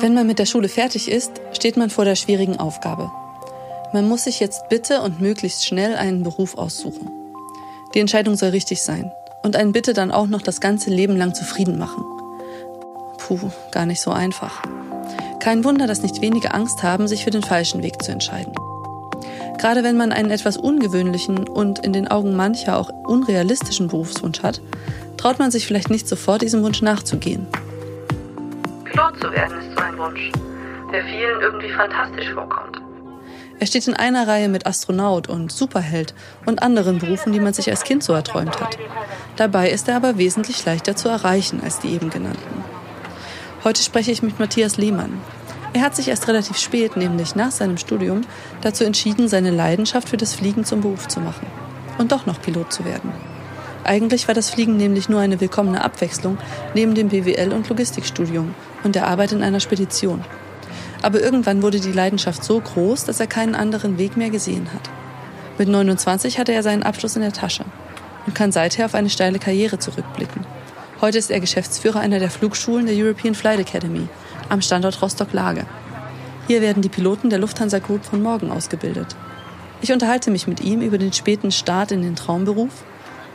Wenn man mit der Schule fertig ist, steht man vor der schwierigen Aufgabe. Man muss sich jetzt bitte und möglichst schnell einen Beruf aussuchen. Die Entscheidung soll richtig sein und einen bitte dann auch noch das ganze Leben lang zufrieden machen. Puh, gar nicht so einfach. Kein Wunder, dass nicht wenige Angst haben, sich für den falschen Weg zu entscheiden. Gerade wenn man einen etwas ungewöhnlichen und in den Augen mancher auch unrealistischen Berufswunsch hat, traut man sich vielleicht nicht sofort diesem Wunsch nachzugehen. Zu werden ist so ein Wunsch, der vielen irgendwie fantastisch vorkommt. Er steht in einer Reihe mit Astronaut und Superheld und anderen Berufen, die man sich als Kind so erträumt hat. Dabei ist er aber wesentlich leichter zu erreichen als die eben genannten. Heute spreche ich mit Matthias Lehmann. Er hat sich erst relativ spät, nämlich nach seinem Studium, dazu entschieden, seine Leidenschaft für das Fliegen zum Beruf zu machen und doch noch Pilot zu werden. Eigentlich war das Fliegen nämlich nur eine willkommene Abwechslung neben dem BWL- und Logistikstudium und der Arbeit in einer Spedition. Aber irgendwann wurde die Leidenschaft so groß, dass er keinen anderen Weg mehr gesehen hat. Mit 29 hatte er seinen Abschluss in der Tasche und kann seither auf eine steile Karriere zurückblicken. Heute ist er Geschäftsführer einer der Flugschulen der European Flight Academy am Standort Rostock-Lage. Hier werden die Piloten der Lufthansa Group von morgen ausgebildet. Ich unterhalte mich mit ihm über den späten Start in den Traumberuf,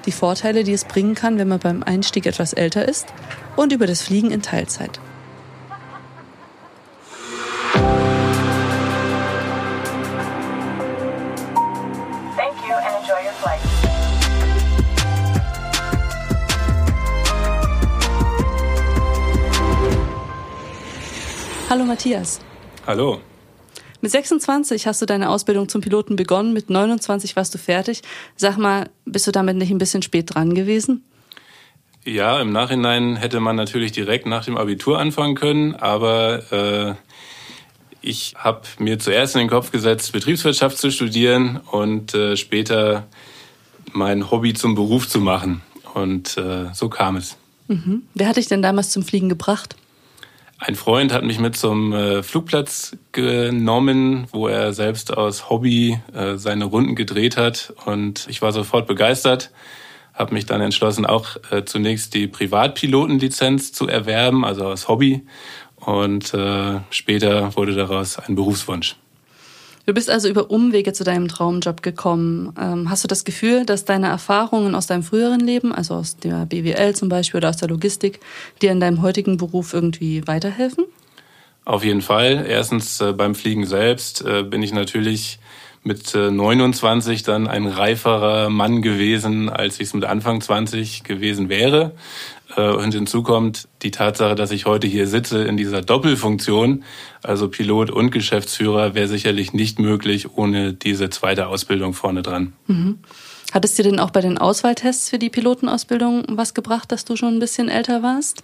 die Vorteile, die es bringen kann, wenn man beim Einstieg etwas älter ist, und über das Fliegen in Teilzeit. Hallo Matthias. Hallo. Mit 26 hast du deine Ausbildung zum Piloten begonnen, mit 29 warst du fertig. Sag mal, bist du damit nicht ein bisschen spät dran gewesen? Ja, im Nachhinein hätte man natürlich direkt nach dem Abitur anfangen können, aber äh, ich habe mir zuerst in den Kopf gesetzt, Betriebswirtschaft zu studieren und äh, später mein Hobby zum Beruf zu machen. Und äh, so kam es. Mhm. Wer hat dich denn damals zum Fliegen gebracht? Ein Freund hat mich mit zum äh, Flugplatz genommen, wo er selbst aus Hobby äh, seine Runden gedreht hat und ich war sofort begeistert, habe mich dann entschlossen, auch äh, zunächst die Privatpilotenlizenz zu erwerben, also aus Hobby und später wurde daraus ein Berufswunsch. Du bist also über Umwege zu deinem Traumjob gekommen. Ähm, hast du das Gefühl, dass deine Erfahrungen aus deinem früheren Leben, also aus der BWL zum Beispiel oder aus der Logistik, dir in deinem heutigen Beruf irgendwie weiterhelfen? Auf jeden Fall. Erstens äh, beim Fliegen selbst äh, bin ich natürlich mit 29 äh, dann ein reiferer Mann gewesen, als ich es mit Anfang 20 gewesen wäre. Äh, und hinzu kommt die Tatsache, dass ich heute hier sitze in dieser Doppelfunktion, also Pilot und Geschäftsführer, wäre sicherlich nicht möglich ohne diese zweite Ausbildung vorne dran. Mhm. Hat es dir denn auch bei den Auswahltests für die Pilotenausbildung was gebracht, dass du schon ein bisschen älter warst?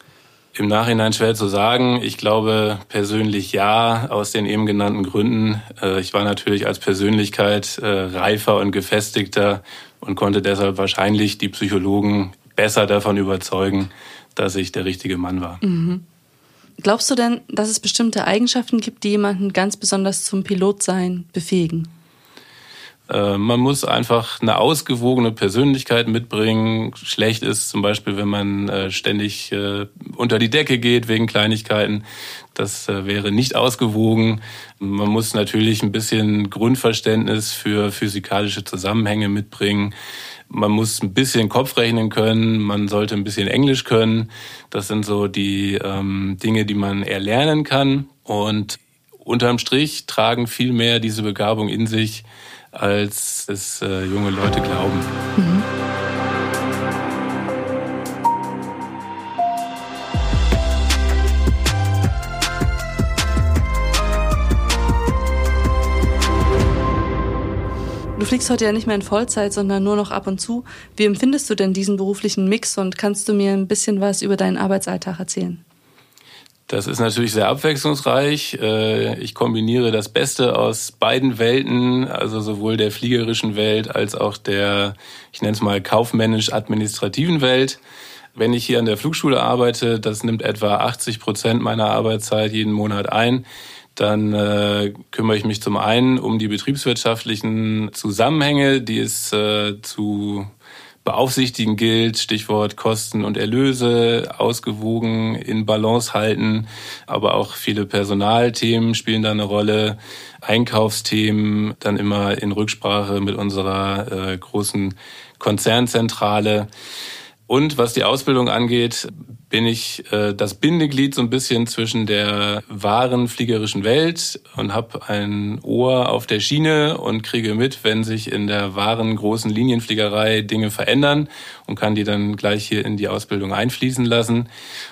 Im Nachhinein schwer zu sagen. Ich glaube persönlich ja, aus den eben genannten Gründen. Äh, ich war natürlich als Persönlichkeit äh, reifer und gefestigter und konnte deshalb wahrscheinlich die Psychologen besser davon überzeugen, dass ich der richtige Mann war. Mhm. Glaubst du denn, dass es bestimmte Eigenschaften gibt, die jemanden ganz besonders zum Pilotsein befähigen? Äh, man muss einfach eine ausgewogene Persönlichkeit mitbringen. Schlecht ist zum Beispiel, wenn man äh, ständig äh, unter die Decke geht wegen Kleinigkeiten. Das wäre nicht ausgewogen. Man muss natürlich ein bisschen Grundverständnis für physikalische Zusammenhänge mitbringen. Man muss ein bisschen Kopf rechnen können, man sollte ein bisschen Englisch können. Das sind so die ähm, Dinge, die man erlernen kann. Und unterm Strich tragen viel mehr diese Begabung in sich, als es äh, junge Leute glauben. Mhm. Du fliegst heute ja nicht mehr in Vollzeit, sondern nur noch ab und zu. Wie empfindest du denn diesen beruflichen Mix und kannst du mir ein bisschen was über deinen Arbeitsalltag erzählen? Das ist natürlich sehr abwechslungsreich. Äh, ich kombiniere das Beste aus beiden Welten, also sowohl der fliegerischen Welt als auch der, ich nenne es mal, kaufmännisch-administrativen Welt. Wenn ich hier an der Flugschule arbeite, das nimmt etwa 80 Prozent meiner Arbeitszeit jeden Monat ein dann äh, kümmere ich mich zum einen um die betriebswirtschaftlichen Zusammenhänge, die es äh, zu beaufsichtigen gilt. Stichwort Kosten und Erlöse, ausgewogen in Balance halten. Aber auch viele Personalthemen spielen da eine Rolle. Einkaufsthemen dann immer in Rücksprache mit unserer äh, großen Konzernzentrale. Und was die Ausbildung angeht, bin ich äh, das Bindeglied so ein bisschen zwischen der wahren fliegerischen Welt und habe ein Ohr auf der Schiene und kriege mit, wenn sich in der wahren großen Linienfliegerei Dinge verändern und kann die dann gleich hier in die Ausbildung einfließen lassen.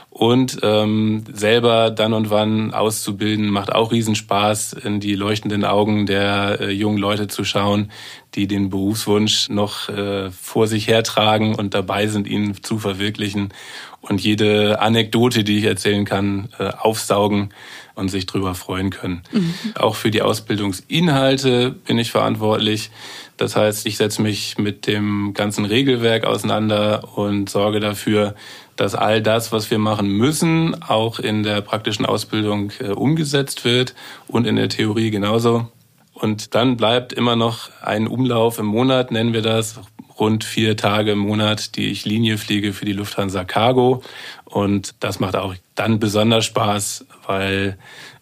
Und ähm, selber dann und wann auszubilden, macht auch Riesenspaß, in die leuchtenden Augen der äh, jungen Leute zu schauen, die den Berufswunsch noch äh, vor sich hertragen und dabei sind, ihn zu verwirklichen und jede Anekdote, die ich erzählen kann, äh, aufsaugen und sich drüber freuen können. Mhm. Auch für die Ausbildungsinhalte bin ich verantwortlich. Das heißt, ich setze mich mit dem ganzen Regelwerk auseinander und sorge dafür, dass all das, was wir machen müssen, auch in der praktischen Ausbildung äh, umgesetzt wird und in der Theorie genauso. Und dann bleibt immer noch ein Umlauf im Monat, nennen wir das, rund vier Tage im Monat, die ich Linie fliege für die Lufthansa Cargo. Und das macht auch dann besonders Spaß, weil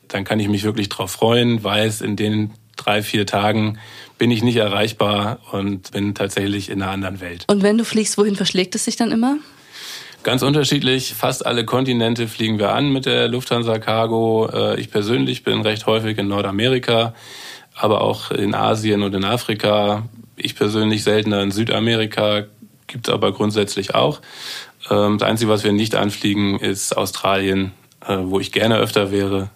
dann kann ich mich wirklich drauf freuen, weiß, in den drei, vier Tagen bin ich nicht erreichbar und bin tatsächlich in einer anderen Welt. Und wenn du fliegst, wohin verschlägt es sich dann immer? Ganz unterschiedlich. Fast alle Kontinente fliegen wir an mit der Lufthansa Cargo. Äh, ich persönlich bin recht häufig in Nordamerika, aber auch in Asien und in Afrika. Ich persönlich seltener in Südamerika, gibt es aber grundsätzlich auch. Ähm, das Einzige, was wir nicht anfliegen, ist Australien, äh, wo ich gerne öfter wäre.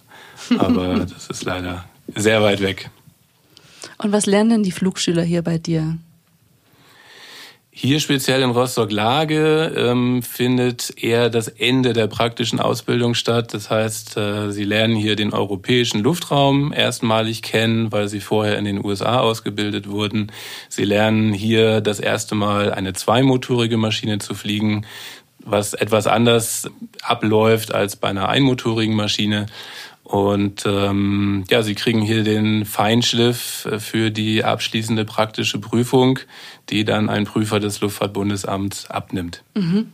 Aber das ist leider sehr weit weg. Und was lernen denn die Flugschüler hier bei dir? Hier speziell in Rostock-Lage ähm, findet eher das Ende der praktischen Ausbildung statt. Das heißt, äh, sie lernen hier den europäischen Luftraum erstmalig kennen, weil sie vorher in den USA ausgebildet wurden. Sie lernen hier das erste Mal eine zweimotorige Maschine zu fliegen, was etwas anders abläuft als bei einer einmotorigen Maschine. Und ähm, ja, sie kriegen hier den Feinschliff äh, für die abschließende praktische Prüfung, die dann ein Prüfer des Luftfahrtbundesamts abnimmt. Mhm.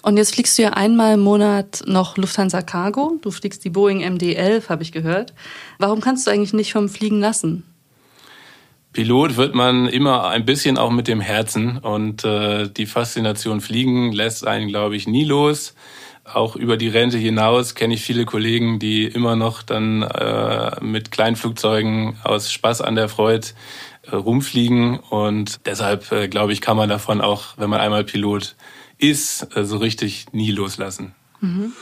Und jetzt fliegst du ja einmal im Monat noch Lufthansa Cargo. Du fliegst die Boeing MD-11, habe ich gehört. Warum kannst du eigentlich nicht vom Fliegen lassen? Pilot wird man immer ein bisschen auch mit dem Herzen und äh, die Faszination Fliegen lässt einen, glaube ich, nie los auch über die Rente hinaus kenne ich viele Kollegen, die immer noch dann äh, mit Kleinflugzeugen aus Spaß an der Freude äh, rumfliegen. Und deshalb, äh, glaube ich, kann man davon auch, wenn man einmal Pilot ist, äh, so richtig nie loslassen. Mhm.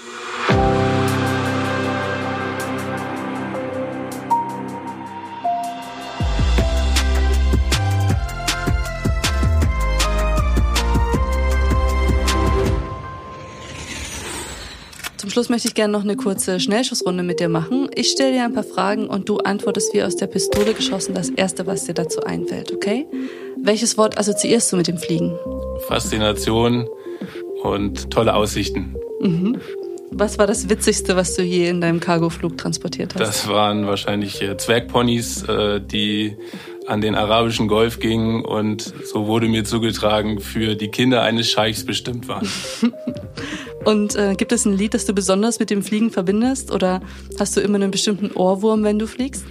Schluss möchte ich gerne noch eine kurze Schnellschussrunde mit dir machen. Ich stelle dir ein paar Fragen und du antwortest wie aus der Pistole geschossen das erste, was dir dazu einfällt, okay? Welches Wort assoziierst du mit dem Fliegen? Faszination und tolle Aussichten. Mhm. Was war das Witzigste, was du je in deinem Cargoflug transportiert hast? Das waren wahrscheinlich äh, Zwergponys, äh, die an den arabischen Golf gingen und so wurde mir zugetragen, für die Kinder eines Scheichs bestimmt waren. Und äh, gibt es ein Lied, das du besonders mit dem Fliegen verbindest? Oder hast du immer einen bestimmten Ohrwurm, wenn du fliegst?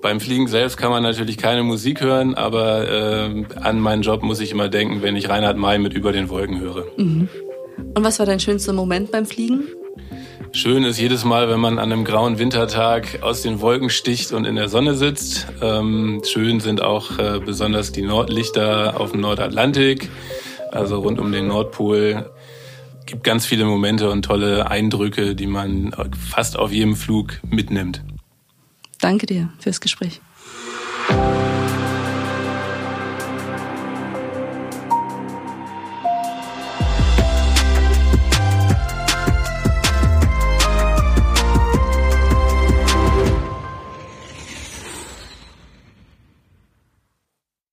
Beim Fliegen selbst kann man natürlich keine Musik hören, aber äh, an meinen Job muss ich immer denken, wenn ich Reinhard May mit Über den Wolken höre. Mhm. Und was war dein schönster Moment beim Fliegen? Schön ist jedes Mal, wenn man an einem grauen Wintertag aus den Wolken sticht und in der Sonne sitzt. Ähm, schön sind auch äh, besonders die Nordlichter auf dem Nordatlantik, also rund um den Nordpol gibt ganz viele Momente und tolle Eindrücke, die man fast auf jedem Flug mitnimmt. Danke dir fürs Gespräch.